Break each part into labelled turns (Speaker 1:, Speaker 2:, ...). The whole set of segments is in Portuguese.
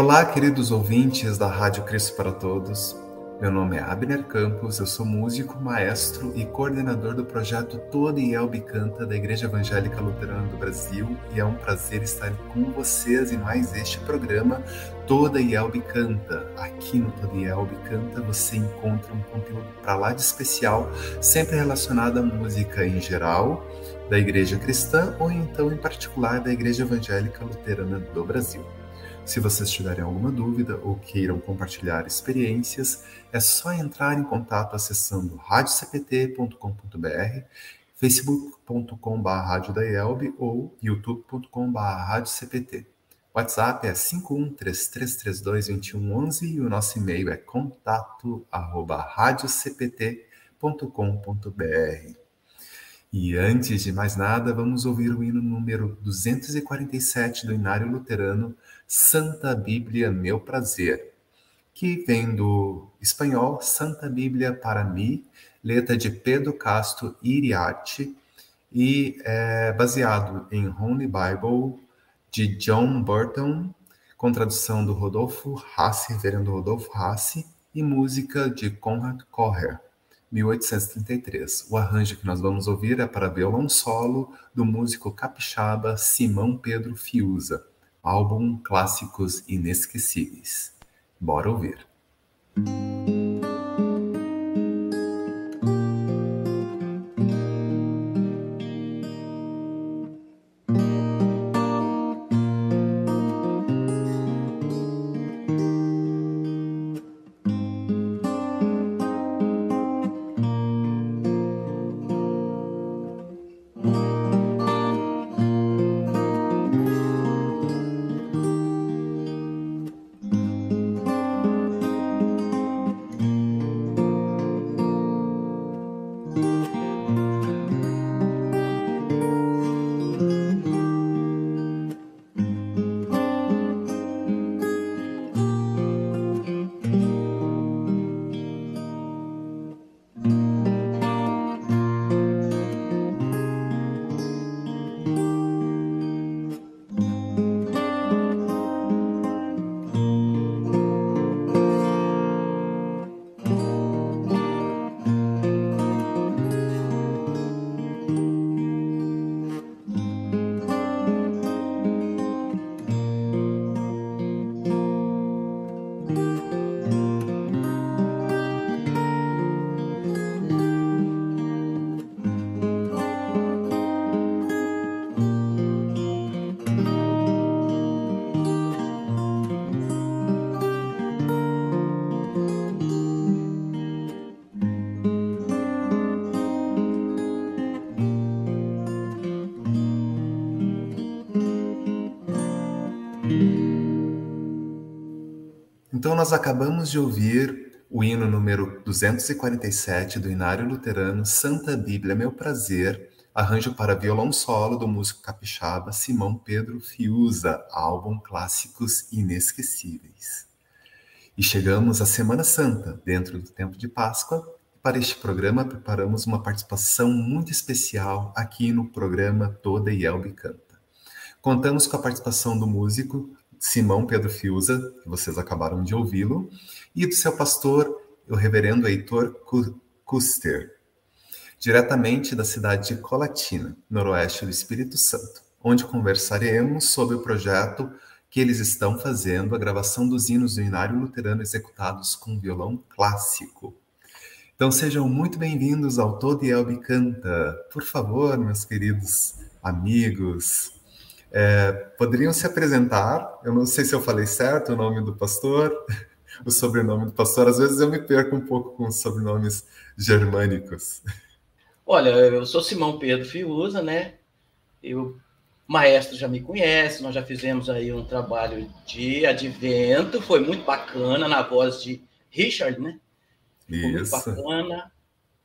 Speaker 1: Olá, queridos ouvintes da Rádio Cristo para Todos. Meu nome é Abner Campos, eu sou músico, maestro e coordenador do projeto Toda Elbe Canta da Igreja Evangélica Luterana do Brasil e é um prazer estar com vocês em mais este programa Toda Elbe Canta. Aqui no Toda Elbe Canta você encontra um conteúdo para lá de especial, sempre relacionado à música em geral, da Igreja Cristã ou então em particular da Igreja Evangélica Luterana do Brasil. Se vocês tiverem alguma dúvida ou queiram compartilhar experiências, é só entrar em contato acessando radiocpt.com.br, facebook.com.br ou youtube.com.br. WhatsApp é 5133322111 e o nosso e-mail é contato@radiocpt.com.br. E antes de mais nada, vamos ouvir o hino número 247 do Inário Luterano, Santa Bíblia Meu Prazer, que vem do espanhol Santa Bíblia para mim, letra de Pedro Castro Iriarte, e é baseado em Holy Bible de John Burton, com tradução do Rodolfo Hassi, reverendo Rodolfo Hassi, e música de Conrad Correr. 1833. O arranjo que nós vamos ouvir é para violão solo do músico capixaba Simão Pedro Fiuza, álbum Clássicos Inesquecíveis. Bora ouvir. Então, nós acabamos de ouvir o hino número 247 do Inário Luterano, Santa Bíblia, Meu Prazer, arranjo para violão solo do músico capixaba Simão Pedro Fiuza, álbum Clássicos Inesquecíveis. E chegamos à Semana Santa, dentro do tempo de Páscoa. Para este programa, preparamos uma participação muito especial aqui no programa Toda Yelbe Canta. Contamos com a participação do músico Simão Pedro Fiuza, que vocês acabaram de ouvi-lo, e do seu pastor, o reverendo Heitor Custer, diretamente da cidade de Colatina, noroeste do Espírito Santo, onde conversaremos sobre o projeto que eles estão fazendo, a gravação dos hinos do Inário Luterano executados com violão clássico. Então sejam muito bem-vindos ao Todo Elbe Canta. Por favor, meus queridos amigos, é, poderiam se apresentar? Eu não sei se eu falei certo o nome do pastor, o sobrenome do pastor. Às vezes eu me perco um pouco com os sobrenomes germânicos.
Speaker 2: Olha, eu sou Simão Pedro Fiuza, né? Eu, maestro já me conhece, nós já fizemos aí um trabalho de advento, foi muito bacana, na voz de Richard, né? Foi Isso. muito bacana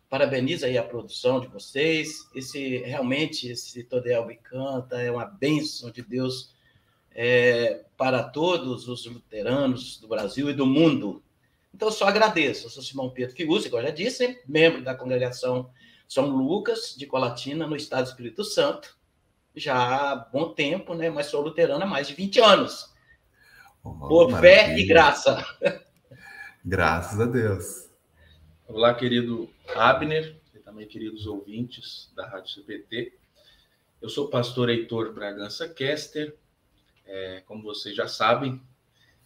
Speaker 2: parabenizo aí a produção de vocês. Esse realmente esse Todelbe canta é uma bênção de Deus é, para todos os luteranos do Brasil e do mundo. Então, eu só agradeço. Eu sou Simão Pedro Fiuza, igual já disse, membro da congregação São Lucas de Colatina, no estado do Espírito Santo, já há bom tempo, né? Mas sou luterano há mais de 20 anos. Oh, Por maravilha. fé e graça.
Speaker 1: Graças a Deus.
Speaker 3: Olá, querido Abner, e também queridos ouvintes da Rádio CPT. Eu sou o pastor Heitor Bragança Kester. É, como vocês já sabem,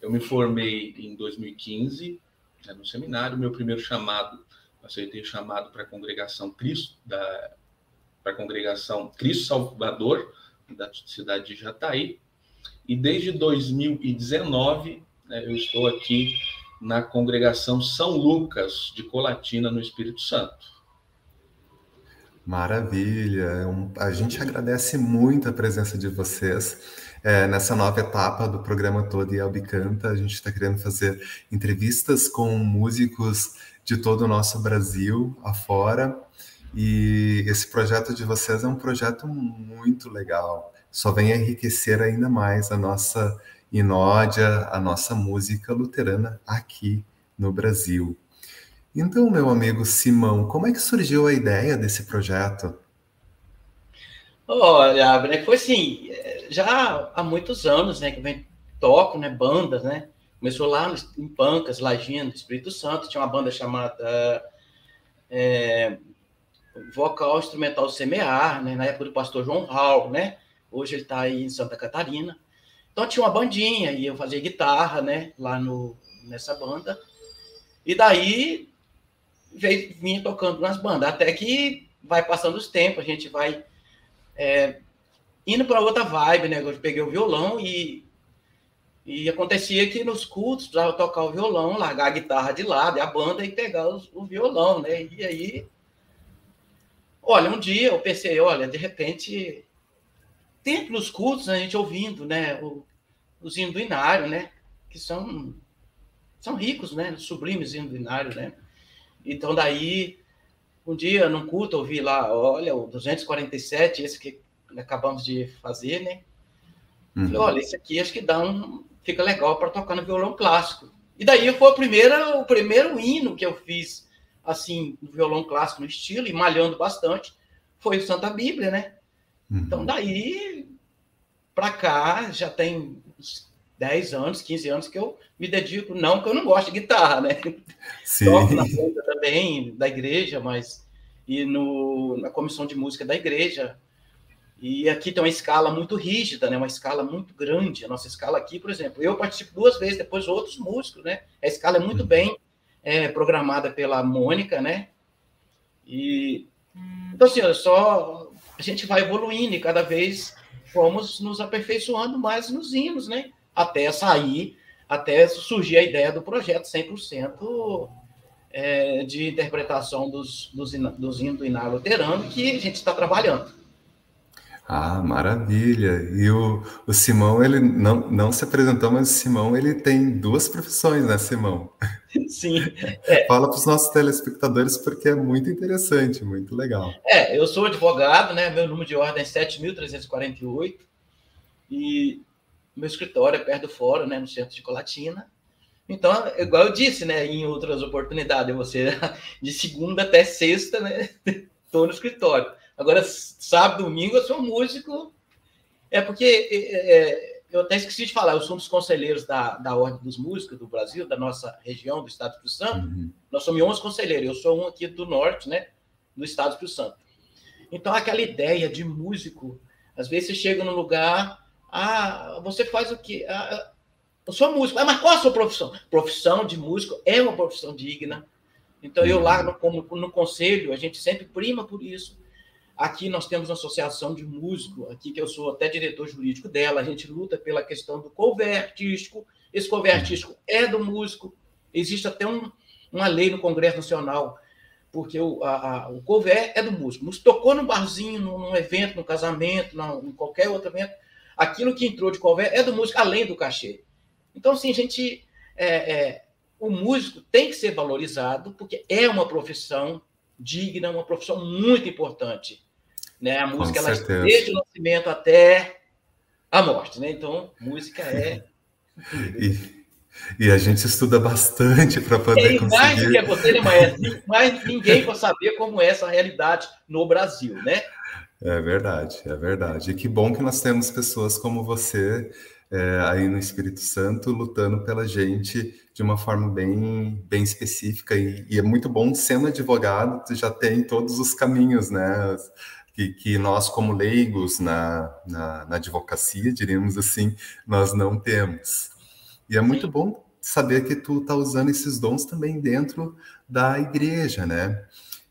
Speaker 3: eu me formei em 2015 né, no seminário. Meu primeiro chamado, aceitei chamado para a congregação Cristo, da para a congregação Cristo Salvador, da cidade de Jataí. E desde 2019, né, eu estou aqui na congregação São Lucas de Colatina, no Espírito Santo.
Speaker 1: Maravilha! É a gente agradece muito a presença de vocês é, nessa nova etapa do programa Todo e Albicanta. A gente está querendo fazer entrevistas com músicos de todo o nosso Brasil afora. E esse projeto de vocês é um projeto muito legal. Só vem enriquecer ainda mais a nossa inódia, a nossa música luterana aqui no Brasil. Então, meu amigo Simão, como é que surgiu a ideia desse projeto?
Speaker 2: Olha, foi assim, já há muitos anos, né, que vem toco, né, bandas, né? Começou lá em Pancas, Lajinha, no Espírito Santo, tinha uma banda chamada é, Vocal Instrumental Semear, né, na época do pastor João Raul, né? Hoje ele está aí em Santa Catarina. Então tinha uma bandinha e eu fazia guitarra, né, lá no, nessa banda. E daí veio, vinha tocando nas bandas, até que vai passando os tempos, a gente vai é, indo para outra vibe, né? Eu peguei o violão e, e acontecia que nos cultos precisava tocar o violão, largar a guitarra de lado, a banda e pegar os, o violão, né? E aí, olha, um dia eu pensei, olha, de repente, sempre nos cultos a gente ouvindo, né? O, os Inário, né? Que são, são ricos, né? Sublimes Inário, né? Então, daí, um dia, num culto, eu vi lá, olha, o 247, esse que acabamos de fazer, né? Uhum. Falei, olha, esse aqui acho que dá um. fica legal para tocar no violão clássico. E daí foi a primeira, o primeiro hino que eu fiz, assim, no violão clássico, no estilo, e malhando bastante, foi o Santa Bíblia, né? Uhum. Então, daí, para cá, já tem 10 anos, 15 anos que eu me dedico, não que eu não gosto de guitarra, né? Sim. Toco na banda também da igreja, mas e no, na comissão de música da igreja, e aqui tem uma escala muito rígida, né? Uma escala muito grande. A nossa escala aqui, por exemplo, eu participo duas vezes, depois outros músicos, né? A escala é muito bem é, programada pela Mônica, né? E então assim, só a gente vai evoluindo e cada vez vamos nos aperfeiçoando mais nos hinos, né? Até sair, até surgir a ideia do projeto 100% é, de interpretação dos, dos, dos hinos do Inário Luterano que a gente está trabalhando.
Speaker 1: Ah, maravilha. E o, o Simão, ele não, não se apresentou, mas o Simão, ele tem duas profissões, né, Simão?
Speaker 2: Sim.
Speaker 1: É. Fala para os nossos telespectadores, porque é muito interessante, muito legal.
Speaker 2: É, eu sou advogado, né, meu número de ordem é 7.348, e meu escritório é perto do fórum, né, no centro de Colatina. Então, igual eu disse, né, em outras oportunidades, você de segunda até sexta, né, estou no escritório. Agora, sábado, domingo, eu sou músico. É porque é, é, eu até esqueci de falar, eu sou um dos conselheiros da, da Ordem dos Músicos do Brasil, da nossa região, do Estado do Espírito Santo. Uhum. Nós somos 11 conselheiros, eu sou um aqui do norte, né, do Estado do Espírito Santo. Então, aquela ideia de músico, às vezes você chega num lugar, ah, você faz o quê? Ah, eu sou músico. Ah, mas qual a sua profissão? Profissão de músico é uma profissão digna. Então, eu lá no, como, no conselho, a gente sempre prima por isso. Aqui nós temos uma associação de músicos, aqui que eu sou até diretor jurídico dela, a gente luta pela questão do cover artístico. Esse cover artístico é do músico. Existe até um, uma lei no Congresso Nacional, porque o, a, a, o cover é do músico. Nos tocou num barzinho, num, num evento, num casamento, num, em qualquer outro evento, aquilo que entrou de cover é do músico, além do cachê. Então, assim, a gente. É, é, o músico tem que ser valorizado, porque é uma profissão digna, uma profissão muito importante. Né? A música, ela, desde o nascimento até a morte, né? Então, música é.
Speaker 1: e, e a gente estuda bastante para poder
Speaker 2: e
Speaker 1: conseguir.
Speaker 2: Mais do que você, né, Maestro? Mas ninguém para saber como é essa realidade no Brasil, né?
Speaker 1: É verdade, é verdade. E que bom que nós temos pessoas como você é, aí no Espírito Santo, lutando pela gente de uma forma bem, bem específica. E, e é muito bom, sendo advogado, tu já tem todos os caminhos, né? Que, que nós, como leigos na, na, na advocacia, diríamos assim, nós não temos. E é muito bom saber que tu está usando esses dons também dentro da igreja, né?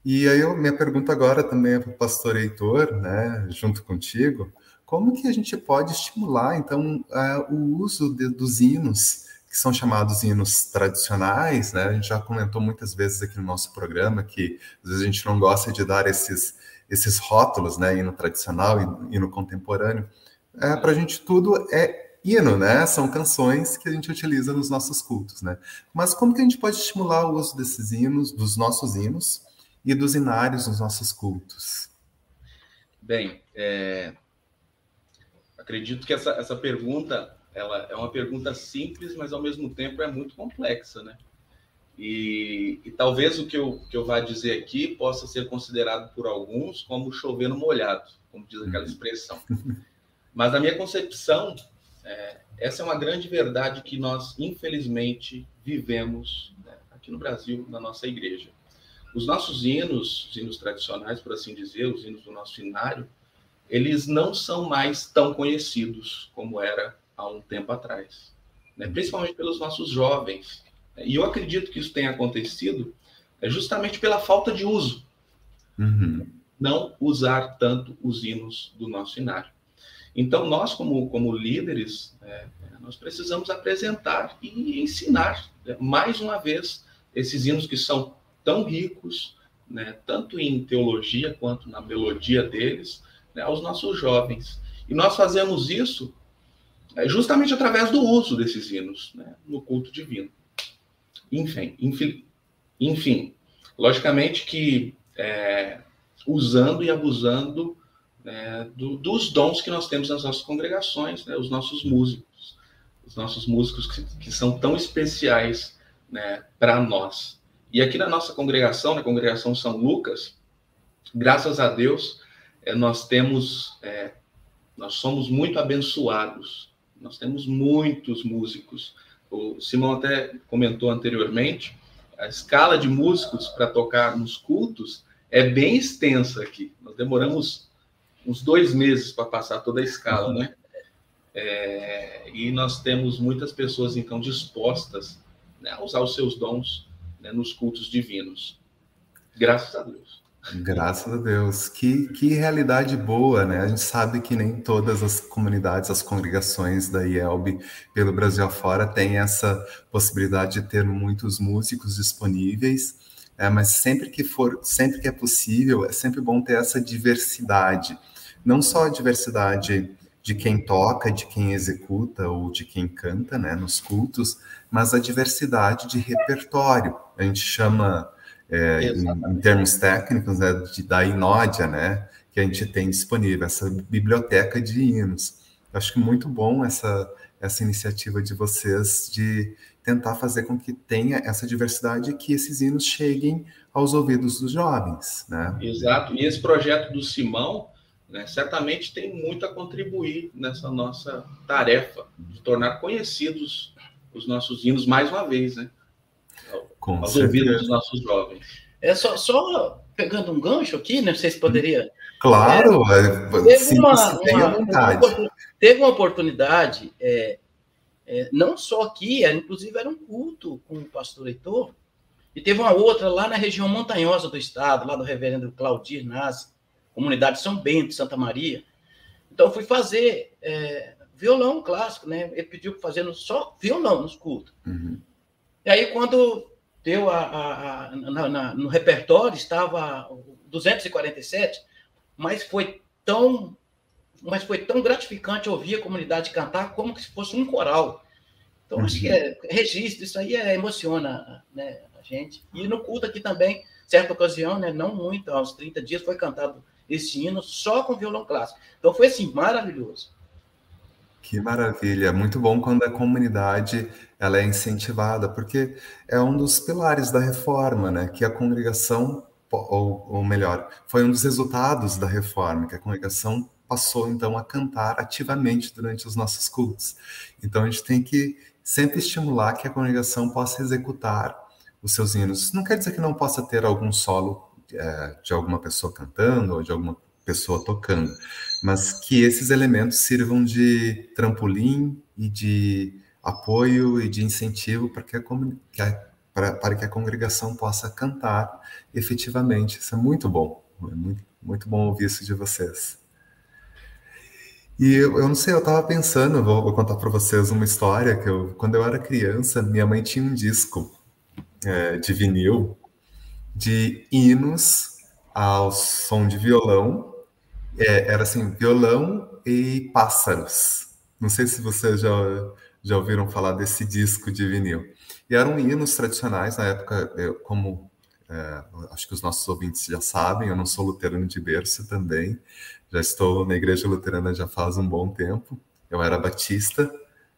Speaker 1: E aí eu, minha pergunta agora também é para o pastor Heitor, né, junto contigo, como que a gente pode estimular, então, uh, o uso de, dos hinos, que são chamados hinos tradicionais, né? A gente já comentou muitas vezes aqui no nosso programa que às vezes a gente não gosta de dar esses, esses rótulos, né? Hino tradicional, hino, hino contemporâneo. É, para a gente tudo é hino, né? São canções que a gente utiliza nos nossos cultos, né? Mas como que a gente pode estimular o uso desses hinos, dos nossos hinos e dos inários nos nossos cultos?
Speaker 3: Bem, é, acredito que essa, essa pergunta ela é uma pergunta simples, mas ao mesmo tempo é muito complexa, né? E, e, talvez o que eu, que eu vá dizer aqui possa ser considerado por alguns como chover no molhado, como diz aquela uhum. expressão. Mas na minha concepção, é, essa é uma grande verdade que nós, infelizmente, vivemos né, aqui no Brasil, na nossa igreja. Os nossos hinos, os hinos tradicionais, por assim dizer, os hinos do nosso inário, eles não são mais tão conhecidos como era há um tempo atrás, né? principalmente pelos nossos jovens. E eu acredito que isso tenha acontecido é justamente pela falta de uso. Uhum. Não usar tanto os hinos do nosso inário. Então, nós, como, como líderes, é, nós precisamos apresentar e ensinar, né, mais uma vez, esses hinos que são tão ricos, né, tanto em teologia quanto na melodia deles, né, aos nossos jovens. E nós fazemos isso é, justamente através do uso desses hinos né, no culto divino. Enfim, enfim, enfim logicamente que é, usando e abusando né, do, dos dons que nós temos nas nossas congregações, né, os nossos músicos, os nossos músicos que, que são tão especiais né, para nós. E aqui na nossa congregação, na congregação São Lucas, graças a Deus, é, nós temos, é, nós somos muito abençoados. Nós temos muitos músicos. O Simão até comentou anteriormente, a escala de músicos para tocar nos cultos é bem extensa aqui. Nós demoramos uns dois meses para passar toda a escala, né? É, e nós temos muitas pessoas então dispostas né, a usar os seus dons né, nos cultos divinos. Graças a Deus.
Speaker 1: Graças a Deus. Que, que realidade boa, né? A gente sabe que nem todas as comunidades, as congregações da IELB pelo Brasil afora têm essa possibilidade de ter muitos músicos disponíveis, é, mas sempre que for, sempre que é possível, é sempre bom ter essa diversidade. Não só a diversidade de quem toca, de quem executa ou de quem canta, né, nos cultos, mas a diversidade de repertório. A gente chama é, em, em, termos técnicos, né, de, da Inódia, né, que a gente tem disponível, essa biblioteca de hinos. acho que muito bom essa, essa iniciativa de vocês de tentar fazer com que tenha essa diversidade e que esses hinos cheguem aos ouvidos dos jovens. Né?
Speaker 3: Exato, e esse projeto do Simão né, certamente tem muito a contribuir nessa nossa tarefa de tornar conhecidos os nossos hinos mais uma vez, né?
Speaker 1: Com certeza. ouvidos dos
Speaker 2: nossos jovens. É só, só pegando um gancho aqui, né? Não sei se poderia.
Speaker 1: Claro,
Speaker 2: é, teve, sim, uma, uma, uma, teve uma oportunidade, é, é, não só aqui, era, inclusive era um culto com o pastor Heitor, e teve uma outra lá na região montanhosa do estado, lá do reverendo Claudir Nas, comunidade São Bento, Santa Maria. Então, eu fui fazer é, violão clássico, né? Ele pediu para fazer só violão nos cultos. Uhum. E aí, quando deu a, a, a na, na, no repertório, estava 247, mas foi tão mas foi tão gratificante ouvir a comunidade cantar como se fosse um coral. Então, uhum. acho que é registro, isso aí é, emociona né, a gente. E no culto aqui também, certa ocasião, né, não muito, aos 30 dias, foi cantado esse hino só com violão clássico. Então, foi assim, maravilhoso.
Speaker 1: Que maravilha, muito bom quando a comunidade ela é incentivada, porque é um dos pilares da reforma, né? Que a congregação, ou, ou melhor, foi um dos resultados da reforma, que a congregação passou então a cantar ativamente durante os nossos cultos. Então a gente tem que sempre estimular que a congregação possa executar os seus hinos. Não quer dizer que não possa ter algum solo é, de alguma pessoa cantando ou de alguma pessoa tocando, mas que esses elementos sirvam de trampolim e de apoio e de incentivo para que a, que a, para, para que a congregação possa cantar efetivamente. Isso é muito bom, é muito, muito bom ouvir isso de vocês. E eu, eu não sei, eu estava pensando, vou, vou contar para vocês uma história que eu, quando eu era criança, minha mãe tinha um disco é, de vinil de hinos ao som de violão. É, era assim, violão e pássaros. Não sei se vocês já, já ouviram falar desse disco de vinil. E eram hinos tradicionais na época, eu, como é, acho que os nossos ouvintes já sabem, eu não sou luterano de berço também, já estou na igreja luterana já faz um bom tempo. Eu era batista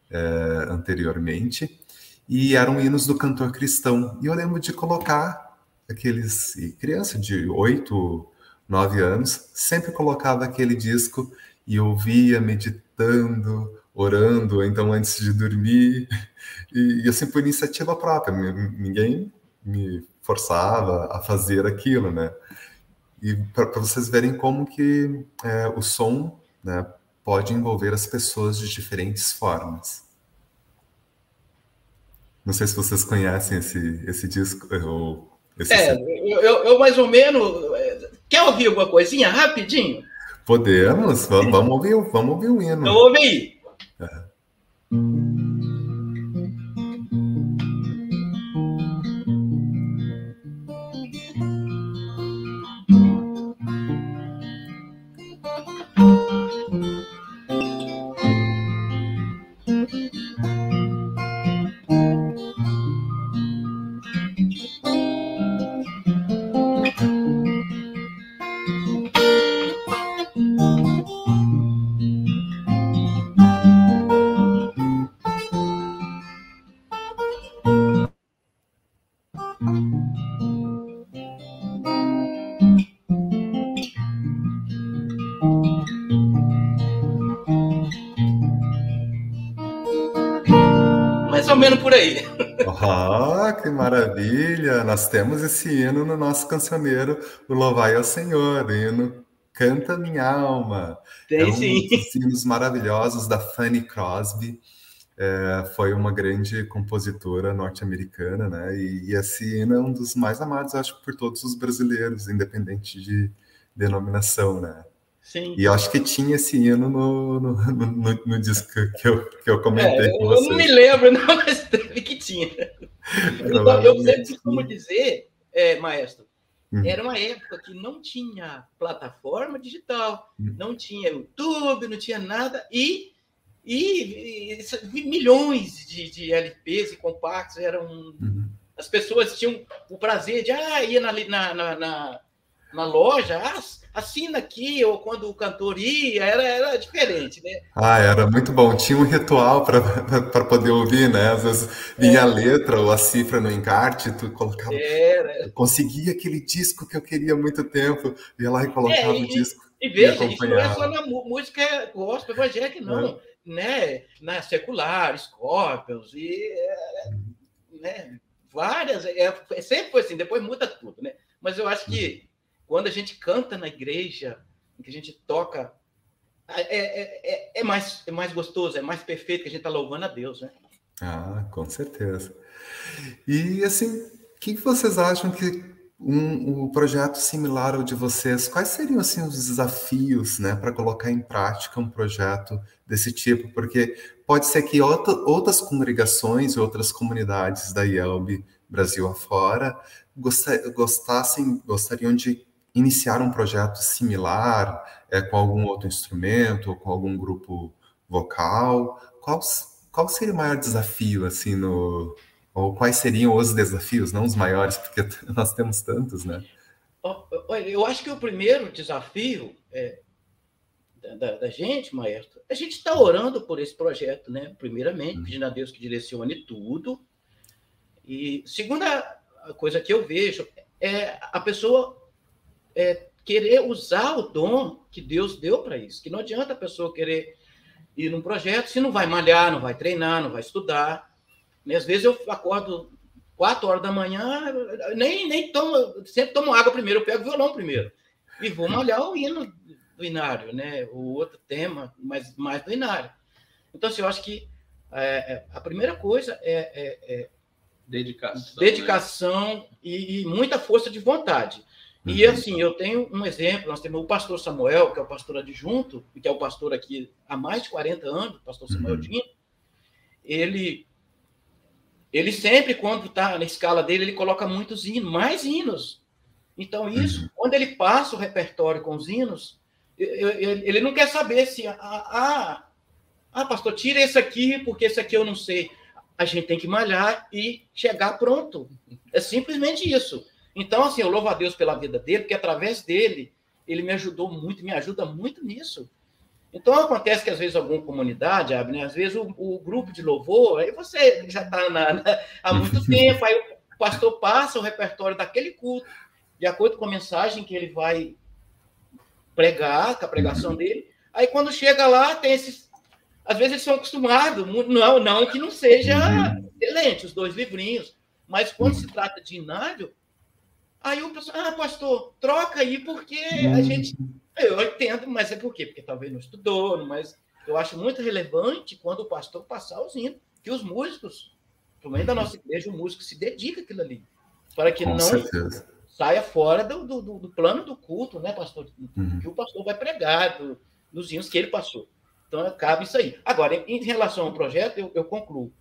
Speaker 1: é, anteriormente e eram hinos do cantor cristão. E eu lembro de colocar aqueles criança de oito, nove anos sempre colocava aquele disco e ouvia meditando, orando, então antes de dormir e, e assim por iniciativa própria. Ninguém me forçava a fazer aquilo, né? e para vocês verem como que é, o som né, pode envolver as pessoas de diferentes formas. Não sei se vocês conhecem esse, esse disco. Ou esse
Speaker 2: é, eu, eu, mais ou menos. Quer ouvir alguma coisinha rapidinho?
Speaker 1: Podemos, vamos, vamos ouvir, vamos ouvir o hino.
Speaker 2: Eu ouvi. É. maravilha! Nós temos esse hino no nosso cancioneiro, o Louvai ao Senhor, o hino Canta Minha Alma. Tem
Speaker 1: é um
Speaker 2: sim.
Speaker 1: dos hinos maravilhosos da Fanny Crosby. É, foi uma grande compositora norte-americana, né? E, e, esse hino é um dos mais amados, acho, por todos os brasileiros, independente de denominação, né?
Speaker 2: Sim.
Speaker 1: E acho que tinha esse hino no, no, no, no disco que eu, que eu comentei é,
Speaker 2: com
Speaker 1: você.
Speaker 2: Eu não me lembro, não, mas teve que tinha. Então, eu sempre costumo dizer, é, maestro, hum. era uma época que não tinha plataforma digital, hum. não tinha YouTube, não tinha nada, e, e, e milhões de, de, LPs e compactos eram. Hum. As pessoas tinham o prazer de ah, ir na, na, na, na loja, ah, assina aqui, ou quando o cantor ia, era, era diferente, né?
Speaker 1: Ah, era muito bom. Tinha um ritual para poder ouvir, né? Às vezes vinha é. a letra ou a cifra no encarte, tu colocava.
Speaker 2: Era.
Speaker 1: Eu conseguia aquele disco que eu queria há muito tempo, ia lá e colocava é, e, o disco.
Speaker 2: E veja, isso não é só na música gospel evangélica, não. É. Né? Na secular, Scorpions, e. Né? Várias. É, sempre foi assim, depois muda tudo, né? Mas eu acho que quando a gente canta na igreja, que a gente toca, é, é, é, é, mais, é mais gostoso, é mais perfeito que a gente está louvando a Deus, né?
Speaker 1: Ah, com certeza. E assim, o que vocês acham que um, um projeto similar ao de vocês, quais seriam assim os desafios, né, para colocar em prática um projeto desse tipo? Porque pode ser que outra, outras congregações, outras comunidades da IELB Brasil afora gostassem, gostariam de iniciar um projeto similar é, com algum outro instrumento ou com algum grupo vocal? Qual, qual seria o maior desafio, assim, no... Ou quais seriam os desafios, não os maiores, porque nós temos tantos, né?
Speaker 2: Olha, eu acho que o primeiro desafio é, da, da, gente, maestro, a gente está orando por esse projeto, né? Primeiramente, uhum. pedindo a Deus que direcione tudo. E segunda coisa que eu vejo é a pessoa é, querer usar o dom que Deus deu para isso. Que não adianta a pessoa querer ir num projeto se não vai malhar, não vai treinar, não vai estudar. E às vezes eu acordo quatro horas da manhã, nem, nem tomo, sempre tomo água primeiro, eu pego o violão primeiro. E vou malhar o hino do Inário, né? O outro tema, mas mais do Inário. Então, assim, eu acho que é, é a primeira coisa é, é, é
Speaker 3: dedicação,
Speaker 2: dedicação né? e, e, muita força de vontade. Uhum. E assim, eu tenho um exemplo, nós temos o pastor Samuel, que é o pastor adjunto, que é o pastor aqui há mais de 40 anos, o pastor Samuel uhum. Dino, ele ele sempre, quando está na escala dele, ele coloca muitos hinos, mais hinos. Então, isso, uhum. quando ele passa o repertório com os hinos, ele não quer saber se, ah, ah, ah, pastor, tira esse aqui, porque esse aqui eu não sei. A gente tem que malhar e chegar pronto. É simplesmente isso. Então, assim, eu louvo a Deus pela vida dele, porque através dele, ele me ajudou muito, me ajuda muito nisso. Então, acontece que às vezes alguma comunidade, às vezes o, o, grupo de louvor, aí você já está há muito tempo, aí o pastor passa o repertório daquele culto, de acordo com a mensagem que ele vai pregar, com a pregação dele. Aí quando chega lá, tem esses. Às vezes eles são acostumados, não, não que não seja uhum. excelente, os dois livrinhos, mas quando se trata de inário, aí o pessoal, ah, pastor, troca aí, porque a uhum. gente eu entendo, mas é por quê? Porque talvez não estudou, mas eu acho muito relevante quando o pastor passar os hinos, que os músicos, também da nossa igreja, o músico se dedica àquilo ali, para que Com não certeza. saia fora do, do, do, plano do culto, né, pastor? Uhum. Que o pastor vai pregar do, dos hinos que ele passou. Então, cabe isso aí. Agora, em relação ao projeto, eu, eu concluo.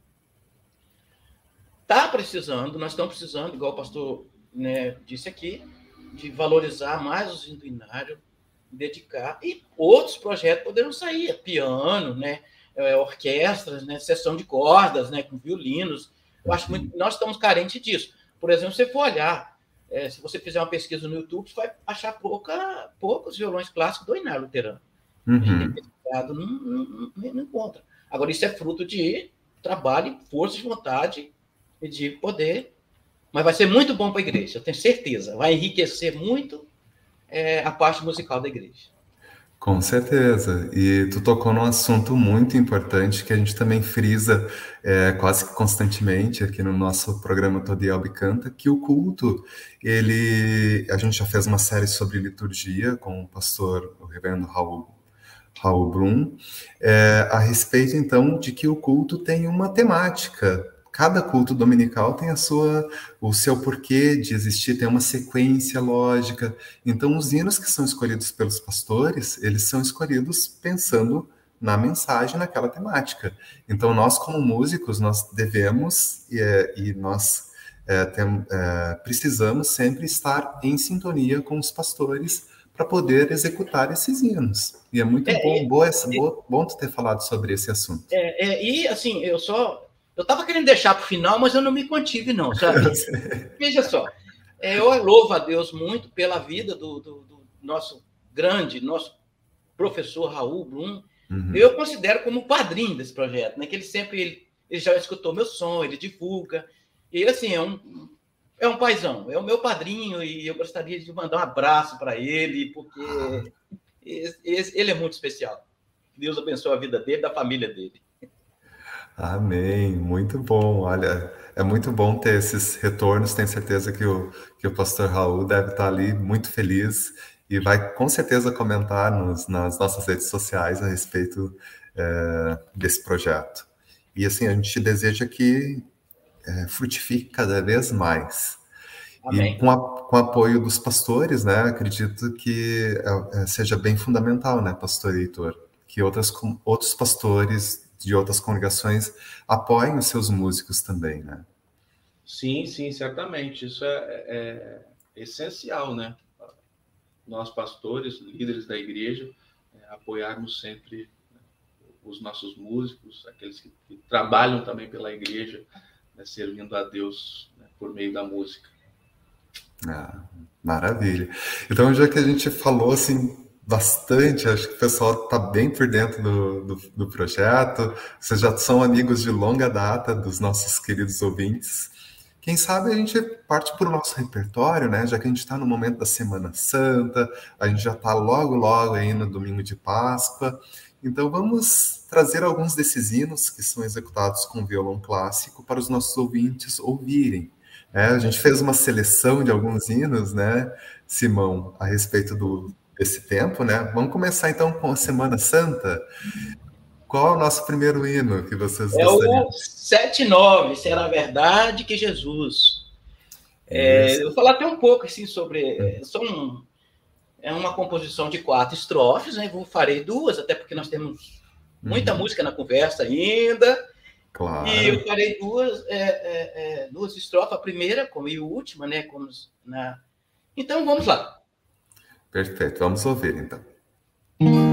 Speaker 2: Está precisando, nós estamos precisando, igual o pastor né, disse aqui, de valorizar mais os induinários, dedicar. E outros projetos poderão sair, piano, né? É, orquestras, né? sessão de cordas, né? com violinos. Eu acho muito. Nós estamos carentes disso. Por exemplo, se você for olhar, é, se você fizer uma pesquisa no YouTube, você vai achar pouca, poucos violões clássicos do Inário Luterano. Uhum. Não, não, não, encontra. Agora, isso é fruto de trabalho, força de vontade e de poder. Mas vai ser muito bom para a igreja, eu tenho certeza. Vai enriquecer muito é, a parte musical da igreja.
Speaker 1: Com certeza. E tu tocou num assunto muito importante que a gente também frisa é, quase que constantemente aqui no nosso programa Todielbe Canta, que o culto, ele... A gente já fez uma série sobre liturgia com o pastor, o reverendo Raul, Raul Blum, é, a respeito, então, de que o culto tem uma temática, cada culto dominical tem a sua o seu porquê de existir, tem uma sequência lógica. Então, os hinos que são escolhidos pelos pastores, eles são escolhidos pensando na mensagem, naquela temática. Então, nós como músicos, nós devemos e, é, e nós é, tem, é, precisamos sempre estar em sintonia com os pastores para poder executar esses hinos. E é muito é, bom, boa, essa, boa, bom ter falado sobre esse assunto.
Speaker 2: É, e assim, eu só eu estava querendo deixar para o final, mas eu não me contive, não, sabe? Veja só, é, eu louvo a Deus muito pela vida do, do, do nosso grande, nosso professor Raul Blum. Uhum. Eu considero como padrinho desse projeto, né? Que ele sempre ele, ele já escutou meu som, ele divulga. E ele, assim, é um, é um paizão, é o meu padrinho e eu gostaria de mandar um abraço para ele, porque ele é muito especial. Deus abençoe a vida dele, da família dele.
Speaker 1: Amém, muito bom. Olha, é muito bom ter esses retornos. Tenho certeza que o, que o pastor Raul deve estar ali muito feliz e vai com certeza comentar nos, nas nossas redes sociais a respeito é, desse projeto. E assim, a gente deseja que é, frutifique cada vez mais. Amém. E com, a, com o apoio dos pastores, né, acredito que é, seja bem fundamental, né, pastor Heitor, que outras, outros pastores de outras congregações apoiem os seus músicos também, né?
Speaker 3: Sim, sim, certamente. Isso é, é, é essencial, né? Nós, pastores, líderes da igreja, é, apoiarmos sempre os nossos músicos, aqueles que, que, trabalham também pela igreja, né, servindo a Deus né, por meio da música.
Speaker 1: Ah, maravilha. Então, já que a gente falou assim bastante, acho que o pessoal está bem por dentro do, do, do, projeto. Vocês já são amigos de longa data dos nossos queridos ouvintes. Quem sabe a gente parte para o nosso repertório, né? Já que a gente está no momento da Semana Santa, a gente já está logo, logo aí no domingo de Páscoa. Então vamos trazer alguns desses hinos que são executados com violão clássico para os nossos ouvintes ouvirem. É, a gente fez uma seleção de alguns hinos, né, Simão, a respeito do, desse tempo, né? Vamos começar então com a Semana Santa. Qual é o nosso primeiro hino que vocês
Speaker 2: É gostariam? o 79, Será Verdade que Jesus. É, eu vou falar até um pouco assim sobre. É, são, é uma composição de quatro estrofes, né? Vou farei duas, até porque nós temos muita uhum. música na conversa ainda. Claro. E eu farei duas, é, é, é, duas estrofes, a primeira como e a última, né? Como na... Então vamos lá.
Speaker 1: Perfeito, vamos ouvir então.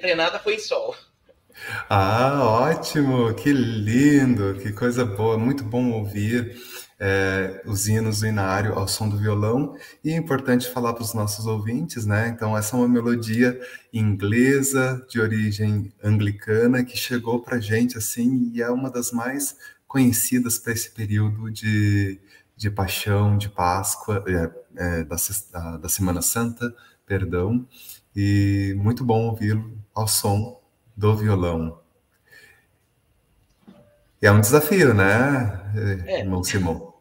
Speaker 2: Treinada foi em sol.
Speaker 1: Ah, ótimo, que lindo, que coisa boa, muito bom ouvir é, os hinos do Inário ao som do violão e é importante falar para os nossos ouvintes, né? Então, essa é uma melodia inglesa de origem anglicana que chegou para gente assim e é uma das mais conhecidas para esse período de, de paixão, de Páscoa, é, é, da, da Semana Santa, perdão, e muito bom ouvi-lo ao som do violão. E é um desafio, né, é. irmão Simão?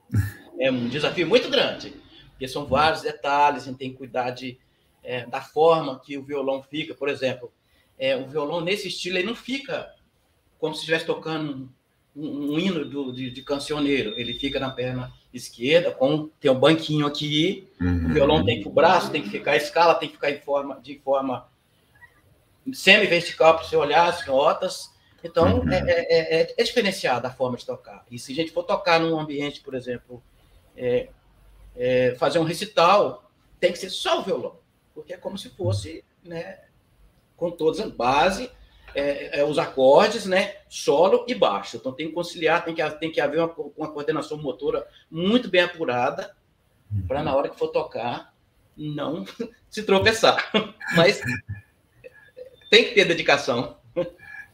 Speaker 2: É um desafio muito grande, porque são vários detalhes, a gente tem que cuidar de, é, da forma que o violão fica. Por exemplo, é, o violão nesse estilo ele não fica como se estivesse tocando um, um hino do, de, de, cancioneiro. Ele fica na perna esquerda, com tem um banquinho aqui. Uhum. O violão tem que o braço tem que ficar, a escala tem que ficar em forma, de forma semi-vertical para você olhar as notas. Então, uhum. é, é, é, é, diferenciada a forma de tocar. E se a gente for tocar num ambiente, por exemplo, é, é, fazer um recital, tem que ser só o violão, porque é como se fosse, né, com todas as bases, é, os acordes, né, solo e baixo. Então, tem que conciliar, tem que, tem que haver uma, uma coordenação motora muito bem apurada, para na hora que for tocar, não se tropeçar. Mas tem que ter dedicação.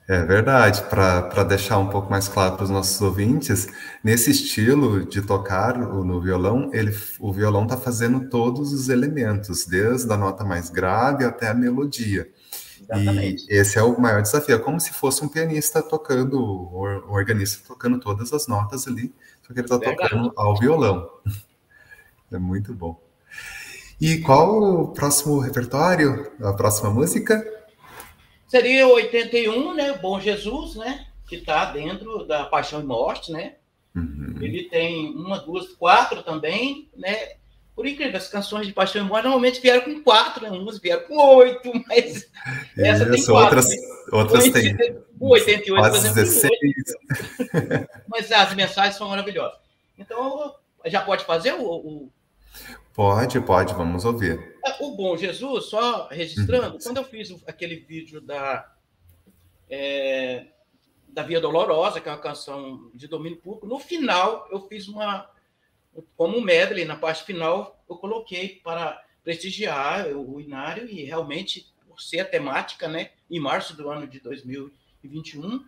Speaker 1: É verdade, para deixar um pouco mais claro para os nossos ouvintes, nesse estilo de tocar no violão, ele, o violão está fazendo todos os elementos, desde a nota mais grave até a melodia. Exatamente. E esse é o maior desafio, é como se fosse um pianista tocando, um organista tocando todas as notas ali, só que ele está tocando ao violão. É muito bom. E qual o próximo repertório, a próxima música?
Speaker 2: Seria 81, né? Bom Jesus, né? Que está dentro da Paixão e Morte, né? Uhum. Ele tem uma, duas, quatro também, né? Por incrível, as canções de Paixão e Morte normalmente vieram com quatro, né? Umas vieram com oito, mas essa tem quatro.
Speaker 1: Outras,
Speaker 2: né?
Speaker 1: outras tem.
Speaker 2: O 88, por exemplo, 16. mas as mensagens são maravilhosas. Então, já pode fazer o, o
Speaker 1: Pode, pode, vamos ouvir.
Speaker 2: É, o Bom Jesus, só registrando, uhum. quando eu fiz aquele vídeo da, é, da Via Dolorosa, que é uma canção de domínio público, no final eu fiz uma, como um medley, na parte final, eu coloquei para prestigiar o Inário e realmente, por ser a temática, né, em março do ano de 2021,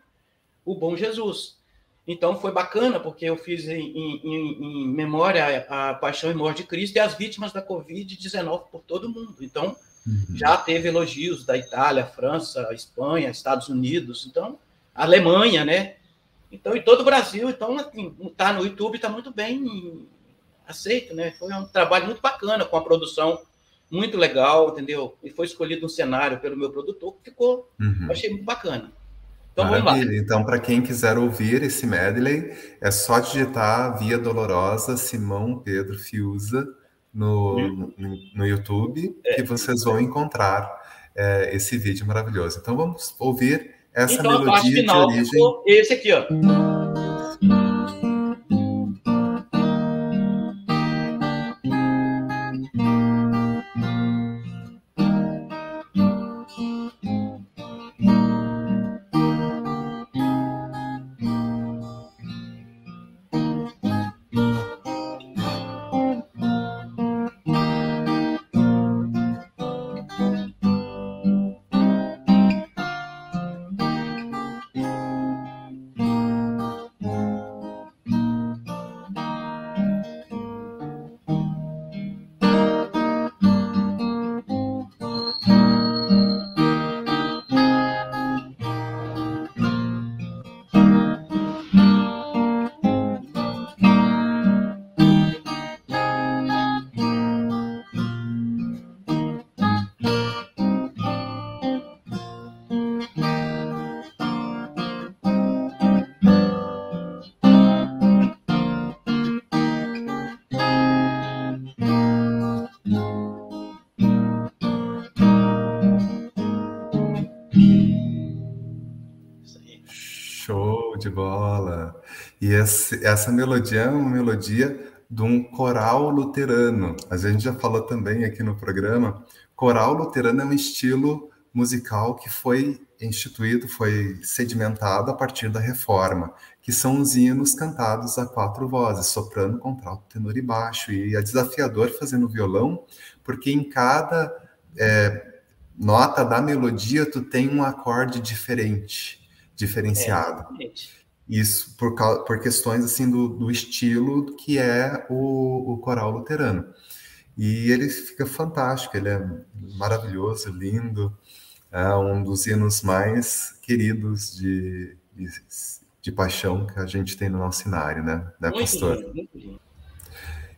Speaker 2: o Bom Jesus. Então foi bacana, porque eu fiz em, em, em memória a paixão e morte de Cristo e as vítimas da Covid-19 por todo mundo. Então, uhum. já teve elogios da Itália, França, Espanha, Estados Unidos, então, Alemanha, né? Então, em todo o Brasil, então, assim, tá no YouTube, está muito bem aceito, né? Foi um trabalho muito bacana, com a produção muito legal, entendeu? E foi escolhido um cenário pelo meu produtor que ficou, uhum. achei muito bacana.
Speaker 1: Então Maravilha. vamos lá. Então, para quem quiser ouvir esse medley, é só digitar Via Dolorosa Simão Pedro Fiuza no, hum. no, no, YouTube é. e vocês vão encontrar é, esse vídeo maravilhoso. Então vamos ouvir essa então, melodia a parte final de origem.
Speaker 2: Esse aqui, ó.
Speaker 1: E esse, essa melodia é uma melodia de um coral luterano. A gente já falou também aqui no programa. Coral luterano é um estilo musical que foi instituído, foi sedimentado a partir da reforma, que são os hinos cantados a quatro vozes, soprano, contralto, tenor e baixo. E é desafiador fazendo violão, porque em cada é, nota da melodia tu tem um acorde diferente, diferenciado. É, isso por, por questões assim do, do estilo que é o, o, coral luterano. E ele fica fantástico, ele é maravilhoso, lindo, é um dos hinos mais queridos de, de, de paixão que a gente tem no nosso cenário, né, né muito pastor? Lindo, muito lindo.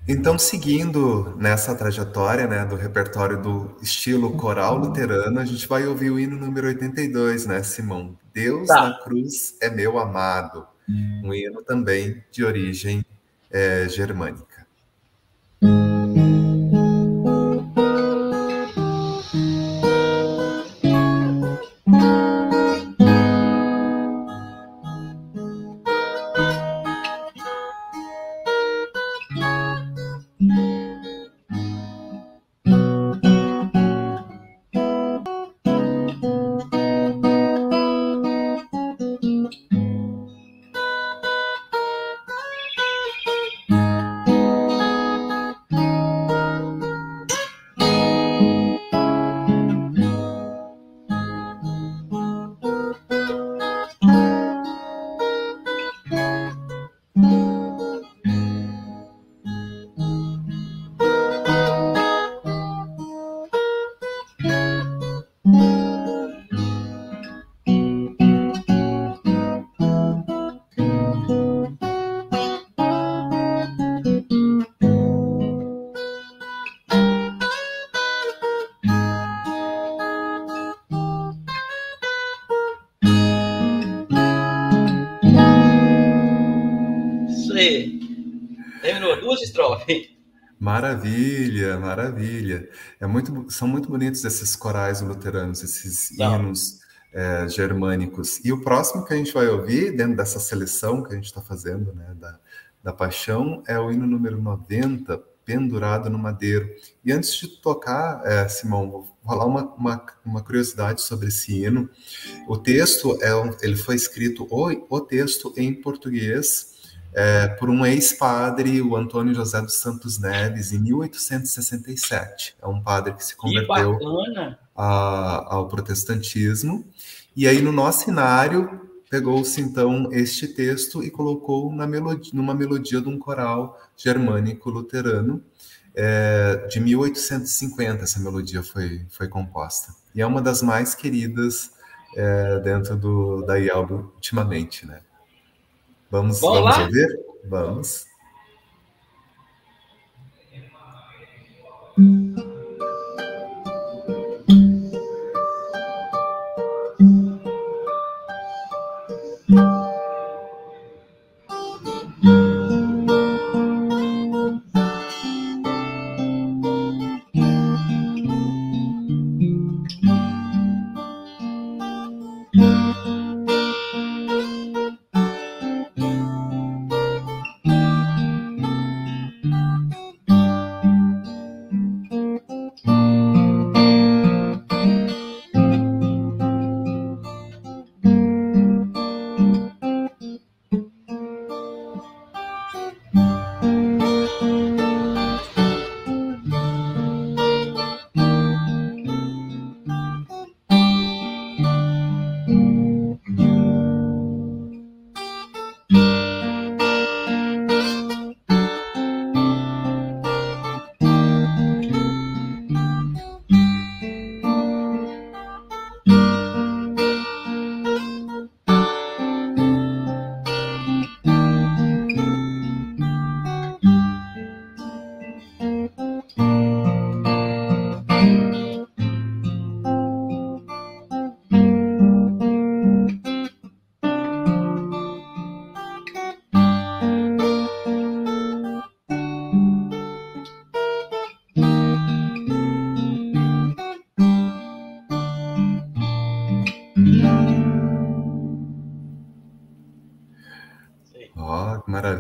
Speaker 1: Então, seguindo nessa trajetória né, do repertório do estilo coral luterano, a gente vai ouvir o hino número 82, né, Simão? Deus tá. na cruz é meu amado. Um hino também de origem é, germânica. Maravilha, maravilha. É muito, são muito bonitos esses corais luteranos, esses Não. hinos é, germânicos. E o próximo que a gente vai ouvir, dentro dessa seleção que a gente está fazendo, né, da, da paixão, é o hino número 90, Pendurado no Madeiro. E antes de tocar, é, Simão, vou falar uma, uma, uma, curiosidade sobre esse hino. O texto, é ele foi escrito, o, o texto em português, é, por um ex-padre, o Antônio José dos Santos Neves, em 1867. É um padre que se converteu que a, ao protestantismo. E aí, no nosso cenário, pegou-se então este texto e colocou na melodia, numa melodia de um coral germânico luterano é, de 1850. Essa melodia foi, foi composta e é uma das mais queridas é, dentro do da IELB ultimamente, né? Vamos, vamos, vamos ouvir? Vamos.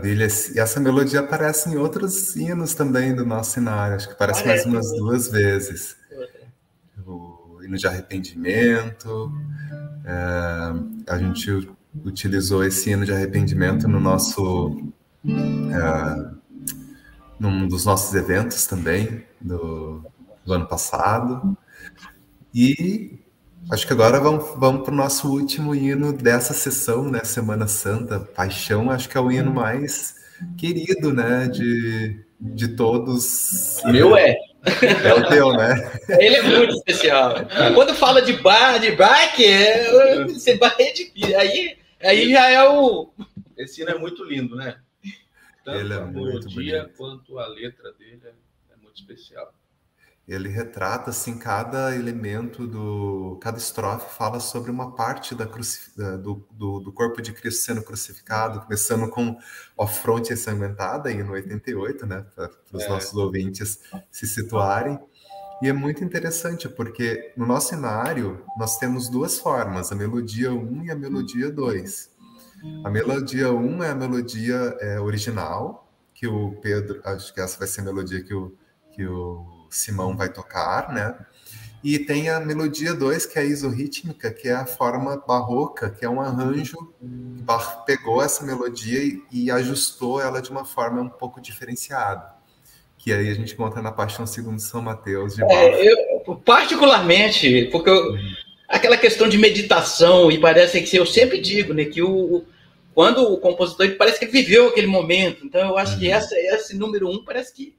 Speaker 1: Maravilha. E essa melodia aparece em outros hinos também do nosso cenário. Acho que aparece mais umas duas vezes. O hino de arrependimento. É, a gente utilizou esse hino de arrependimento no nosso. É, num dos nossos eventos também, do, do ano passado. E Acho que agora vamos, vamos para o nosso último hino dessa sessão, né? Semana Santa, Paixão, acho que é o hino mais querido, né? De, de todos.
Speaker 2: Meu é.
Speaker 1: É o teu, né?
Speaker 2: Ele é muito especial. Quando fala de bar, de bike, é, você vai de, aí, aí já é o.
Speaker 3: Esse hino é muito lindo, né? Tanto
Speaker 1: Ele é
Speaker 3: a melodia quanto a letra dele é, é muito especial
Speaker 1: ele retrata assim cada elemento do cada estrofe fala sobre uma parte da do, do, do, corpo de Cristo sendo crucificado começando com a fronte ensanguentada aí no 88 né para os é. nossos ouvintes se situarem e é muito interessante porque no nosso cenário nós temos duas formas a melodia 1 e a melodia 2 a melodia 1 é a melodia é, original que o Pedro acho que essa vai ser a melodia que o que o Simão vai tocar, né? E tem a melodia 2, que é a isorrítmica, que é a forma barroca, que é um arranjo que pegou essa melodia e, e, ajustou ela de uma forma um pouco diferenciada. Que aí a gente encontra na Paixão segundo São Mateus de
Speaker 2: é, eu, particularmente, porque eu, aquela questão de meditação, e parece que eu sempre digo, né, que o, quando o compositor ele parece que viveu aquele momento. Então eu acho uhum. que essa, esse número um parece que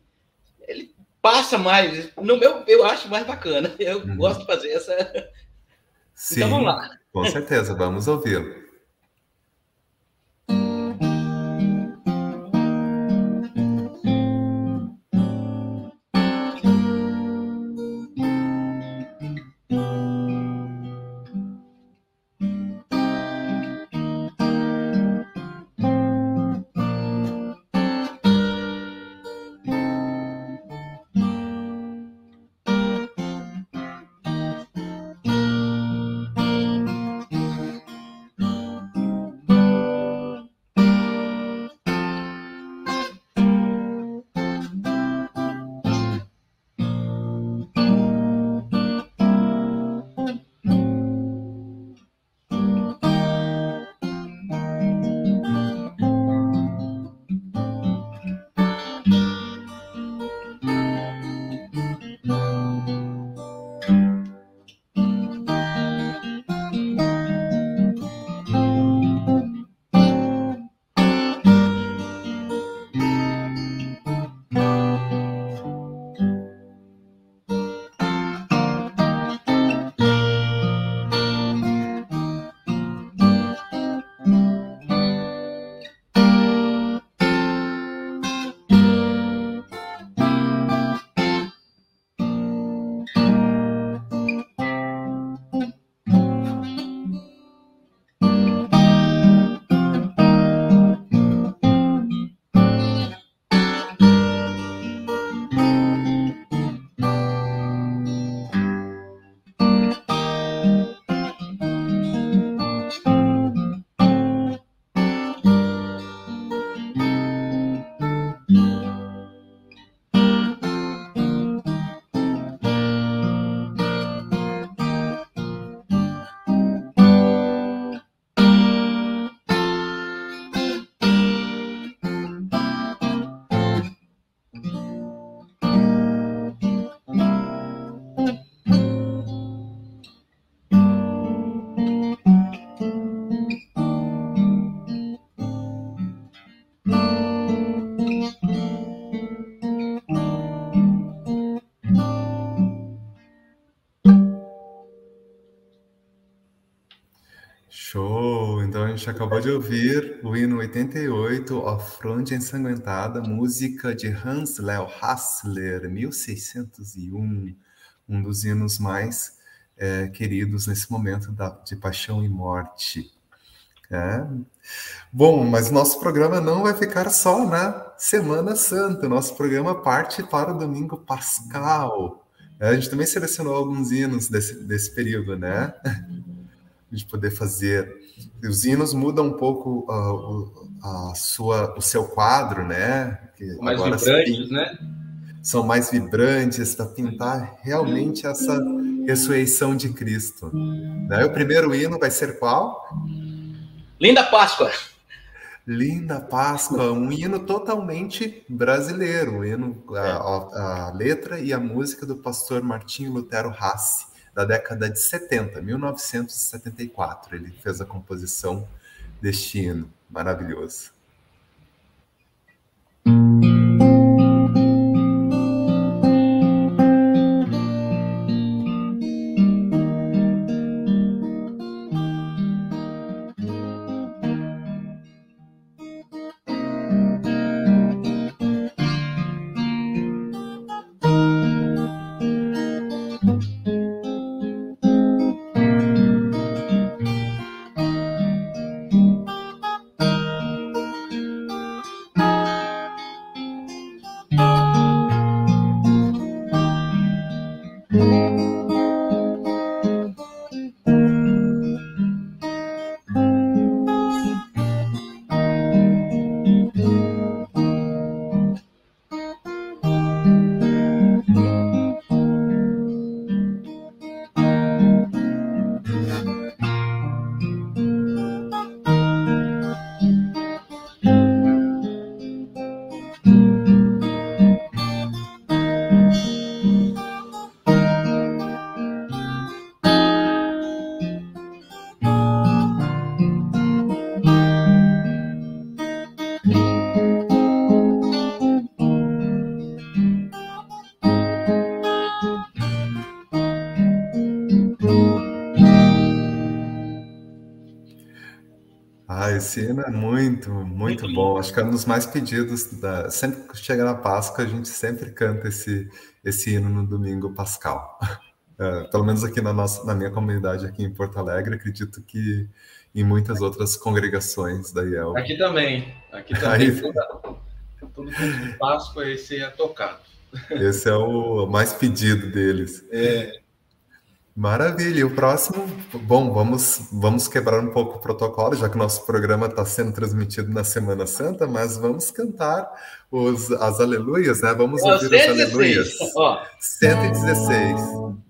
Speaker 2: ele passa mais. No meu, eu acho mais bacana. Eu uhum. gosto de fazer essa.
Speaker 1: Sim, então vamos lá. Com certeza, vamos ouvi-lo. Show! Então a gente acabou de ouvir o hino 88, A Fronte Ensanguentada, música de Hans Leo Hassler, 1601, um dos hinos mais é, queridos nesse momento da, de paixão e morte. É. Bom, mas nosso programa não vai ficar só na Semana Santa, nosso programa parte para o Domingo Pascal. É, a gente também selecionou alguns hinos desse, desse período, né? De poder fazer. Os hinos mudam um pouco uh, a sua, o seu quadro, né?
Speaker 3: Que mais vibrantes, né?
Speaker 1: São mais vibrantes para pintar realmente essa ressurreição de Cristo. Né? O primeiro hino vai ser qual?
Speaker 2: Linda Páscoa.
Speaker 1: Linda Páscoa, um hino totalmente brasileiro, um hino, a, é. a, a, letra e a música do pastor Martinho Lutero Rassi da década de 70, 1974. Ele fez a composição deste hino maravilhoso. Cena é muito, muito, muito bom. Acho que é um dos mais pedidos. Da... Sempre que chega na Páscoa, a gente sempre canta esse, esse hino no domingo pascal. É, pelo menos aqui na, nossa, na minha comunidade, aqui em Porto Alegre, acredito que em muitas outras congregações da IEL.
Speaker 3: Aqui também. Aqui também. Aí... Todo mundo de Páscoa, esse é tocado.
Speaker 1: Esse é o mais pedido deles.
Speaker 3: É.
Speaker 1: Maravilha. E o próximo, bom, vamos, vamos quebrar um pouco o protocolo, já que o nosso programa está sendo transmitido na Semana Santa, mas vamos cantar os, as aleluias, né? Vamos ouvir 116. as aleluias. Ó. 116.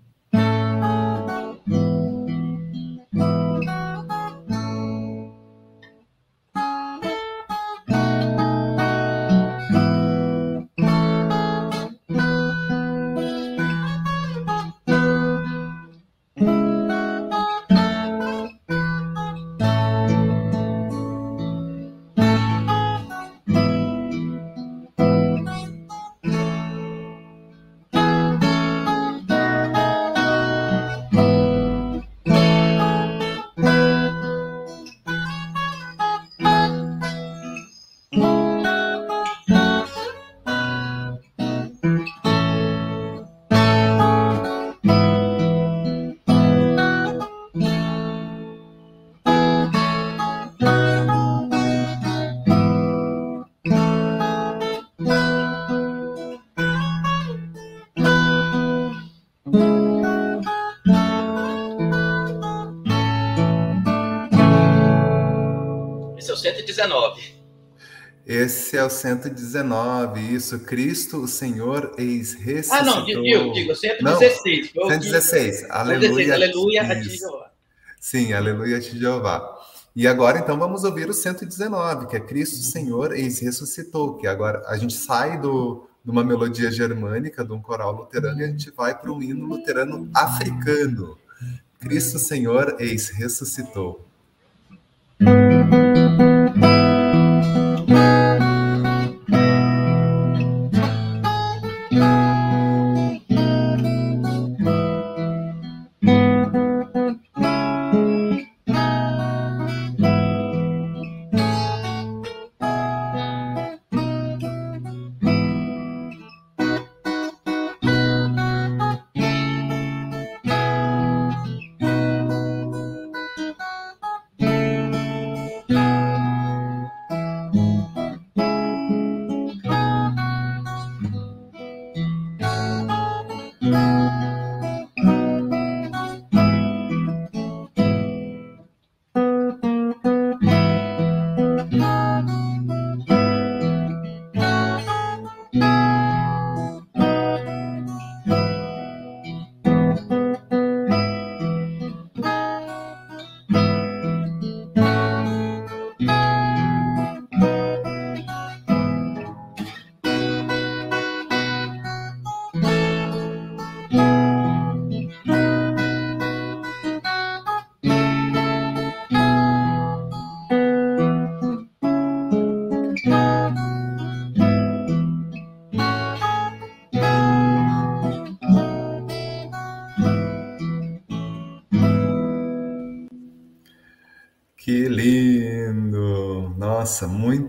Speaker 1: Esse é o 119, isso. Cristo, o Senhor, eis ressuscitou. Ah,
Speaker 2: não, digo, digo 116.
Speaker 1: Não, 116. Que... Aleluia. aleluia a ti, Jeová. Sim, aleluia a ti, Jeová. E agora, então, vamos ouvir o 119, que é Cristo, o Senhor, eis ressuscitou. Que agora a gente sai do, de uma melodia germânica, de um coral luterano, e a gente vai para um hino luterano africano. Cristo, Senhor, eis ressuscitou. Que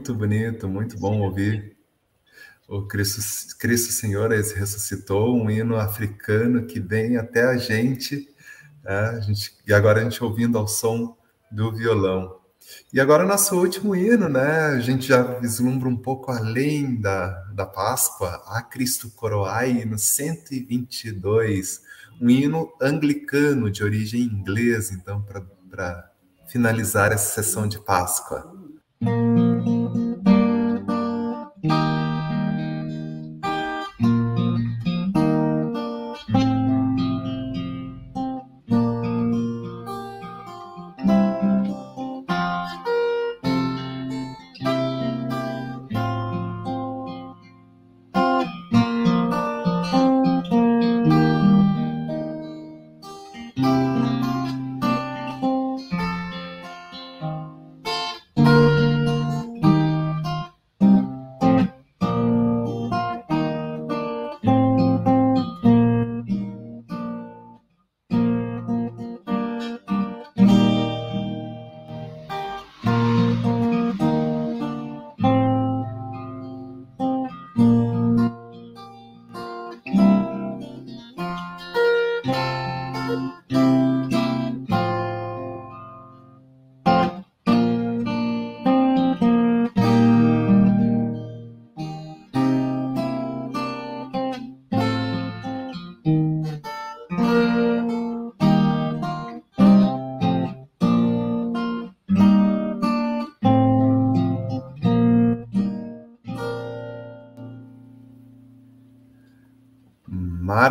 Speaker 1: muito bonito, muito bom ouvir. O Cristo, Cristo Senhor ressuscitou, um hino africano que vem até a gente, é, a gente, e agora a gente ouvindo ao som do violão. E agora o nosso último hino, né? A gente já vislumbra um pouco além da, da Páscoa, a Cristo Coroai, no 122, um hino anglicano de origem inglesa, então, para finalizar essa sessão de Páscoa.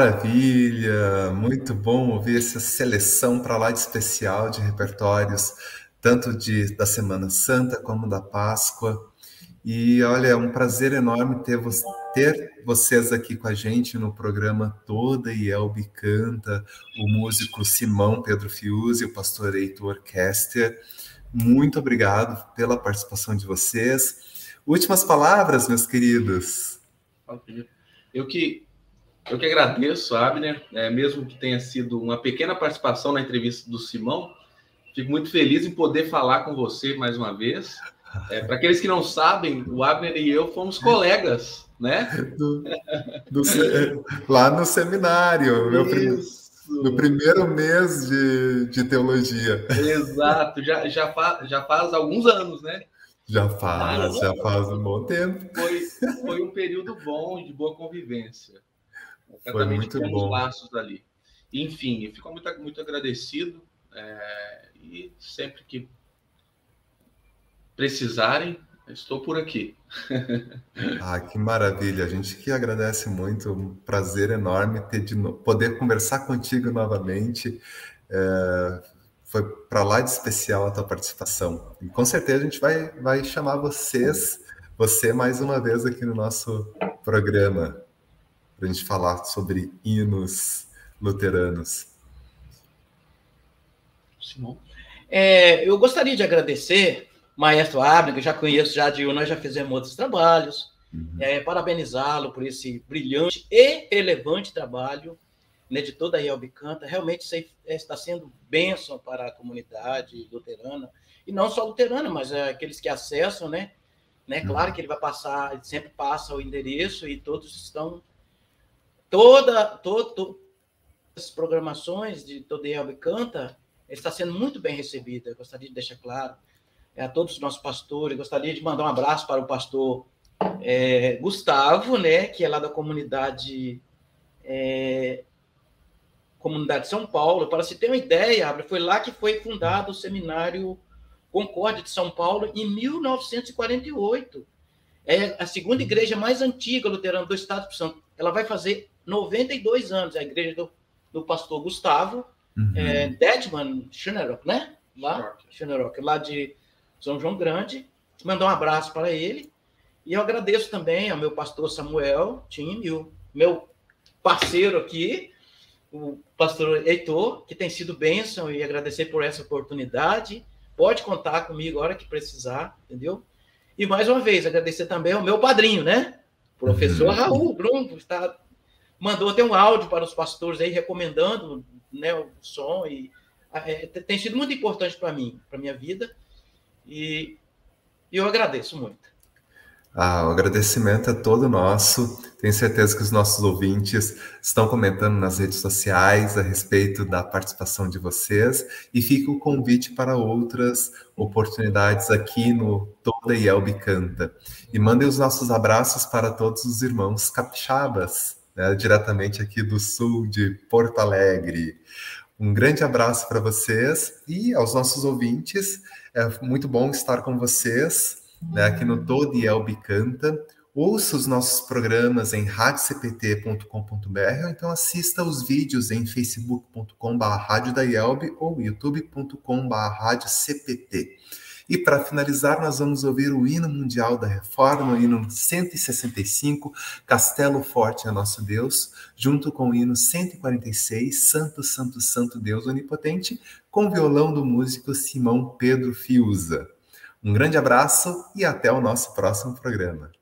Speaker 1: Maravilha, muito bom ouvir essa seleção para lá de especial de repertórios, tanto de, da Semana Santa como da Páscoa. E olha, é um prazer enorme ter, ter vocês aqui com a gente no programa Toda e Elbe Canta, o músico Simão Pedro Fiuzi, o pastor Heitor Kester. Muito obrigado pela participação de vocês. Últimas palavras, meus queridos.
Speaker 3: Eu que eu que agradeço, Abner, é, mesmo que tenha sido uma pequena participação na entrevista do Simão. Fico muito feliz em poder falar com você mais uma vez. É, Para aqueles que não sabem, o Abner e eu fomos colegas, né?
Speaker 1: Do, do, lá no seminário, meu no primeiro mês de, de teologia.
Speaker 3: Exato, já, já, faz, já faz alguns anos, né?
Speaker 1: Já faz, ah, já faz um bom tempo.
Speaker 3: Foi, foi um período bom, de boa convivência.
Speaker 1: Foi muito bom.
Speaker 3: laços ali. Enfim, eu fico muito, muito agradecido é, e sempre que precisarem, estou por aqui.
Speaker 1: ah, que maravilha! A gente que agradece muito, um prazer enorme ter de no... poder conversar contigo novamente. É, foi para lá de especial a tua participação. E com certeza a gente vai, vai chamar vocês, você mais uma vez aqui no nosso programa para a gente falar sobre hinos luteranos.
Speaker 2: Simão. É, eu gostaria de agradecer Maestro Abner, que eu já conheço já de nós já fizemos outros trabalhos, uhum. é, parabenizá-lo por esse brilhante e relevante trabalho né, de toda a Riel Canta. Realmente é, está sendo bênção para a comunidade luterana, e não só luterana, mas é, aqueles que acessam, né? né? Claro uhum. que ele vai passar, ele sempre passa o endereço e todos estão toda, todo, as programações de Todo Elbe Canta está sendo muito bem recebida. Eu gostaria de deixar claro é, a todos os nossos pastores. Gostaria de mandar um abraço para o pastor é, Gustavo, né, que é lá da comunidade é, comunidade São Paulo. Para se ter uma ideia, foi lá que foi fundado o seminário Concórdia de São Paulo em 1948. É a segunda igreja mais antiga luterana do Estado de Santo. Ela vai fazer 92 anos, a igreja do, do pastor Gustavo uhum. é, Detman Schunerock, né? Lá, Schunerock, lá de São João Grande. Mandar um abraço para ele. E eu agradeço também ao meu pastor Samuel Tim e o meu parceiro aqui, o pastor Heitor, que tem sido bênção e agradecer por essa oportunidade. Pode contar comigo a hora que precisar, entendeu? E mais uma vez, agradecer também ao meu padrinho, né? Professor uhum. Raul Bruno, está mandou até um áudio para os pastores aí recomendando né, o som e é, tem sido muito importante para mim, para minha vida. E, eu agradeço muito.
Speaker 1: Ah, o agradecimento é todo nosso. Tenho certeza que os nossos ouvintes estão comentando nas redes sociais a respeito da participação de vocês e fica o convite para outras oportunidades aqui no Toda Yelbe Canta. E mandem os nossos abraços para todos os irmãos capixabas, né, diretamente aqui do sul de Porto Alegre. Um grande abraço para vocês e aos nossos ouvintes. É muito bom estar com vocês né, aqui no Todo Yelbe Canta. Ouça os nossos programas em radiocpt.com.br ou então assista os vídeos em facebook.com.br ou youtube.com.br cpt. E para finalizar, nós vamos ouvir o hino mundial da reforma, o hino 165, Castelo Forte é Nosso Deus, junto com o hino 146, Santo, Santo, Santo Deus Onipotente, com violão do músico Simão Pedro Fiuza. Um grande abraço e até o nosso próximo programa.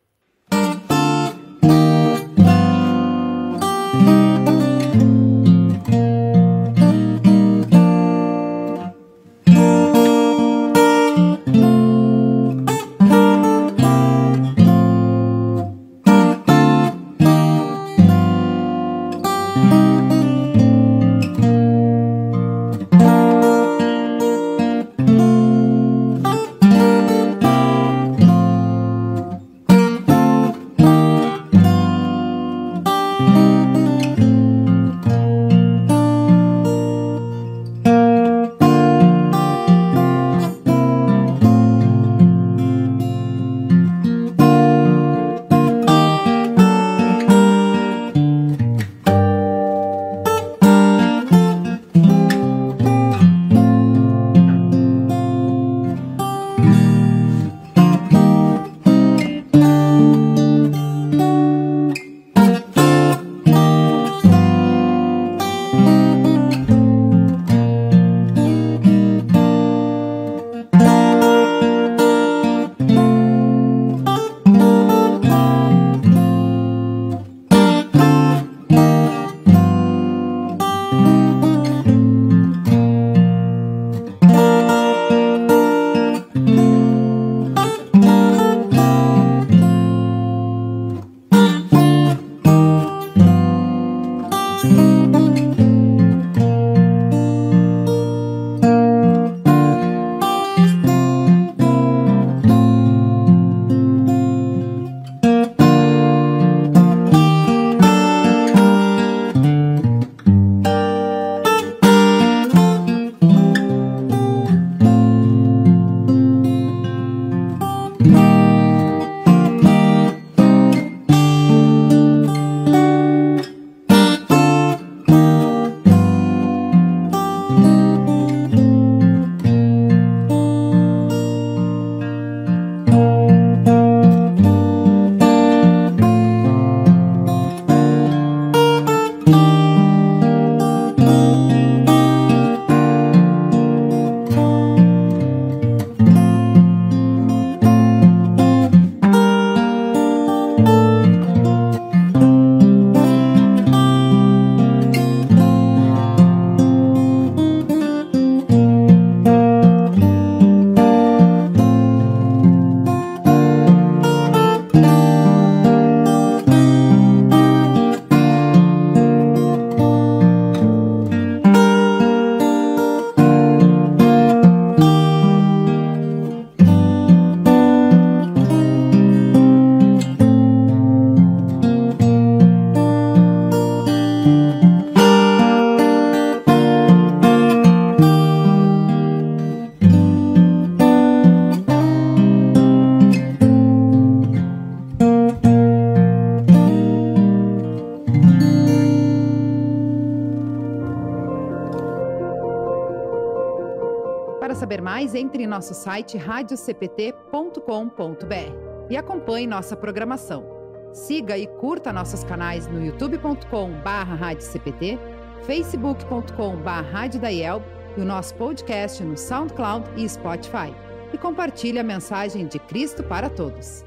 Speaker 4: Nosso site radiocpt.com.br e acompanhe nossa programação. Siga e curta nossos canais no youtube.com/radiocpt, facebook.com/radiodaielb e o nosso podcast no SoundCloud e Spotify. E compartilhe a mensagem de Cristo para todos.